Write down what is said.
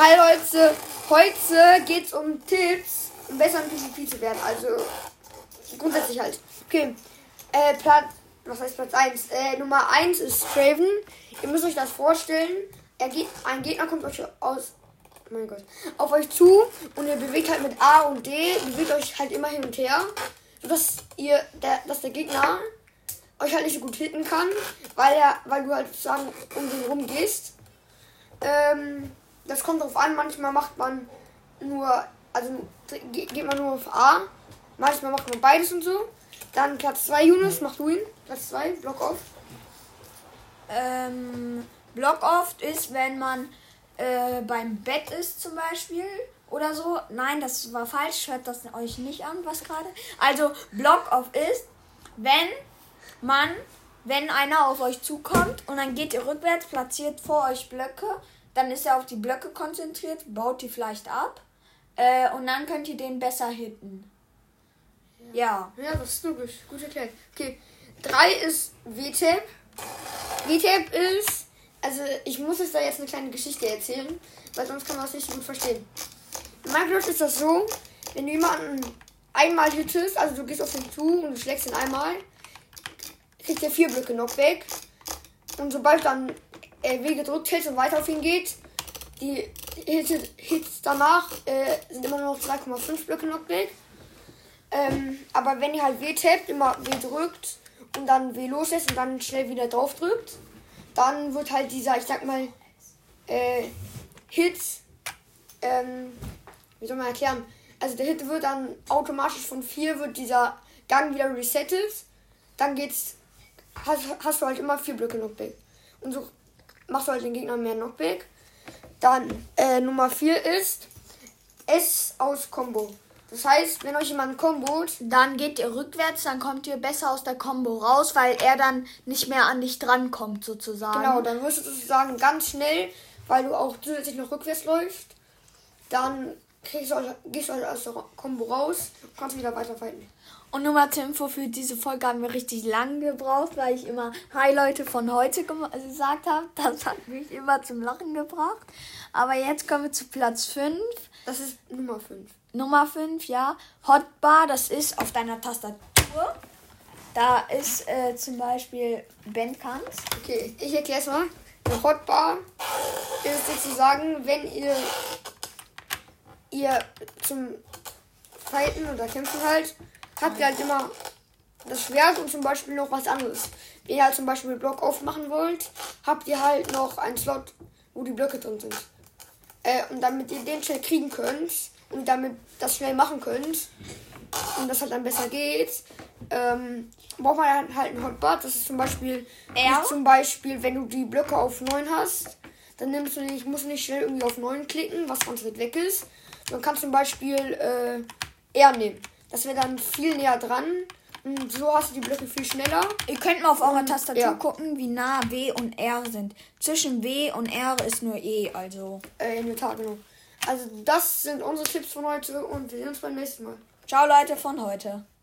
Leute, heute geht's um Tipps, um besser im PvP zu werden. Also grundsätzlich halt. Okay, äh, Platz, was heißt Platz 1? Äh, Nummer 1 ist Straven. Ihr müsst euch das vorstellen. Er geht, ein Gegner kommt euch aus, oh mein Gott, auf euch zu und ihr bewegt halt mit A und D, bewegt euch halt immer hin und her, sodass ihr, der, dass der Gegner euch halt nicht so gut hitten kann, weil er, weil du halt sozusagen um den rum gehst. Ähm, das kommt drauf an, manchmal macht man nur, also geht man nur auf A, manchmal macht man beides und so. Dann Platz 2, Yunus, mach du ihn. Platz 2, Block off. Ähm, Block oft ist, wenn man äh, beim Bett ist zum Beispiel oder so. Nein, das war falsch. Hört das euch nicht an, was gerade. Also Block off ist, wenn man, wenn einer auf euch zukommt und dann geht ihr rückwärts, platziert vor euch Blöcke, dann ist er auf die Blöcke konzentriert, baut die vielleicht ab äh, und dann könnt ihr den besser hitten. Ja. Ja, das ist logisch. Gut erklärt. Okay. Drei ist VTAP. VTAP ist, also ich muss jetzt da jetzt eine kleine Geschichte erzählen, weil sonst kann man es nicht gut verstehen. In Minecraft ist das so, wenn du jemanden einmal hittest, also du gehst auf den zu und du schlägst ihn einmal, kriegt er vier Blöcke Knockback. Und sobald dann äh, W gedrückt hält und weiter auf ihn geht, die Hits, Hits danach äh, sind immer noch 2,5 Blöcke Knockback. Ähm, aber wenn ihr halt W tappt, immer W drückt und dann W loslässt und dann schnell wieder drauf drückt, dann wird halt dieser, ich sag mal, äh, Hit, ähm, wie soll man erklären? Also der Hit wird dann automatisch von 4 wird dieser Gang wieder resettet. Dann geht's, hast, hast du halt immer vier Blöcke Knockback. Und so machst du halt den Gegner mehr Knockback. Dann äh, Nummer 4 ist S aus Combo. Das heißt, wenn euch jemand kombot, dann geht ihr rückwärts, dann kommt ihr besser aus der Combo raus, weil er dann nicht mehr an dich drankommt, sozusagen. Genau, dann wirst du sozusagen ganz schnell, weil du auch zusätzlich noch rückwärts läufst, dann kriegst du, gehst du aus der Combo raus und kannst wieder weiterfighten. Und Nummer zur Info für diese Folge haben wir richtig lang gebraucht, weil ich immer Hi Leute von heute gesagt habe. Das hat mich immer zum Lachen gebracht. Aber jetzt kommen wir zu Platz 5. Das ist Nummer 5. Nummer 5, ja. Hotbar, das ist auf deiner Tastatur. Da ist äh, zum Beispiel Bandcamp. Okay, ich erkläre es mal. Eine Hotbar ist sozusagen, wenn ihr ihr zum Fighten oder Kämpfen halt, habt ihr halt immer das Schwert und zum Beispiel noch was anderes. Wenn ihr halt zum Beispiel Block aufmachen wollt, habt ihr halt noch einen Slot, wo die Blöcke drin sind. Äh, und damit ihr den schnell kriegen könnt, und damit das schnell machen könnt und das halt dann besser geht, ähm, braucht man halt ein Hotbar. Das ist zum Beispiel, ja. zum Beispiel, wenn du die Blöcke auf 9 hast, dann nimmst du nicht, musst du nicht schnell irgendwie auf 9 klicken, was ganz weit weg ist. Man kann zum Beispiel äh, R nehmen. Das wäre dann viel näher dran. Und so hast du die Blöcke viel schneller. Ihr könnt mal auf eurer Tastatur ja. gucken, wie nah W und R sind. Zwischen W und R ist nur E, also. Äh, Inventar, genau. Also das sind unsere Tipps von heute und wir sehen uns beim nächsten Mal. Ciao Leute von heute.